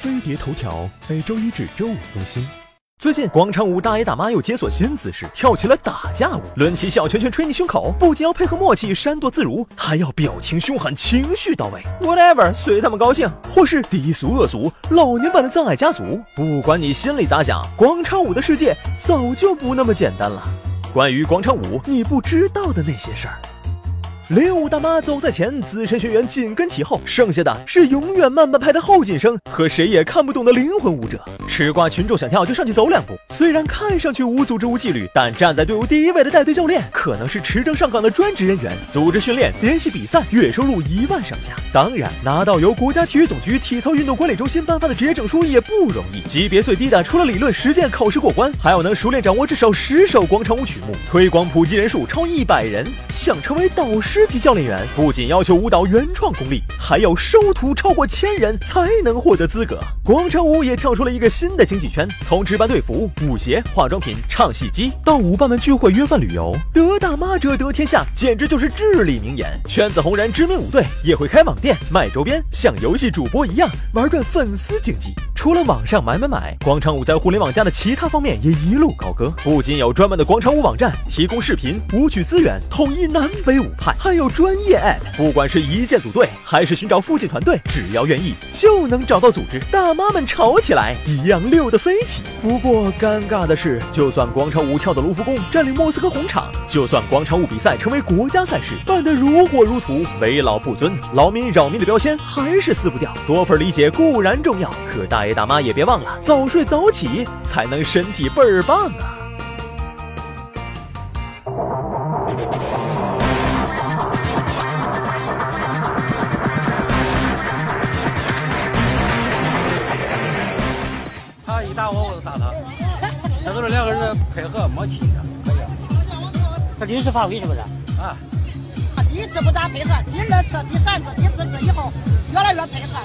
飞碟头条每周一至周五更新。最近广场舞大爷大妈又解锁新姿势，跳起了打架舞，抡起小拳拳捶你胸口，不仅要配合默契闪躲自如，还要表情凶狠，情绪到位。Whatever，随他们高兴。或是低俗恶俗，老年版的葬爱家族，不管你心里咋想，广场舞的世界早就不那么简单了。关于广场舞，你不知道的那些事儿。领舞大妈走在前，资深学员紧跟其后，剩下的是永远慢半拍的后进生和谁也看不懂的灵魂舞者。吃瓜群众想跳就上去走两步，虽然看上去无组织无纪律，但站在队伍第一位的带队教练可能是持证上岗的专职人员，组织训练、联系比赛，月收入一万上下。当然，拿到由国家体育总局体操运动管理中心颁发的职业证书也不容易。级别最低的，除了理论实践考试过关，还要能熟练掌握至少十首广场舞曲目，推广普及人数超一百人。想成为导师。级教练员不仅要求舞蹈原创功力，还要收徒超过千人才能获得资格。广场舞也跳出了一个新的经济圈，从值班队服、舞鞋、化妆品、唱戏机，到舞伴们聚会约饭旅游，得大妈者得天下，简直就是至理名言。圈子红人知名舞队也会开网店卖周边，像游戏主播一样玩转粉丝经济。除了网上买买买，广场舞在互联网加的其他方面也一路高歌，不仅有专门的广场舞网站提供视频、舞曲资源，统一南北舞派，还有专业 app，不管是一键组队还是寻找附近团队，只要愿意就能找到组织。大妈们吵起来一样溜得飞起。不过尴尬的是，就算广场舞跳到卢浮宫，占领莫斯科红场，就算广场舞比赛成为国家赛事，办得如火如荼，为老不尊，劳民扰民的标签还是撕不掉。多份理解固然重要，可大爷爷。大妈也别忘了，早睡早起才能身体倍儿棒啊！他一打我，我就打他，这都是两个人的配合默契的，可以。这临时发挥是不是？啊，第一次不咋配合，第二次、第三次、第四次以后越来越配合，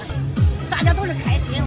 大家都是开心。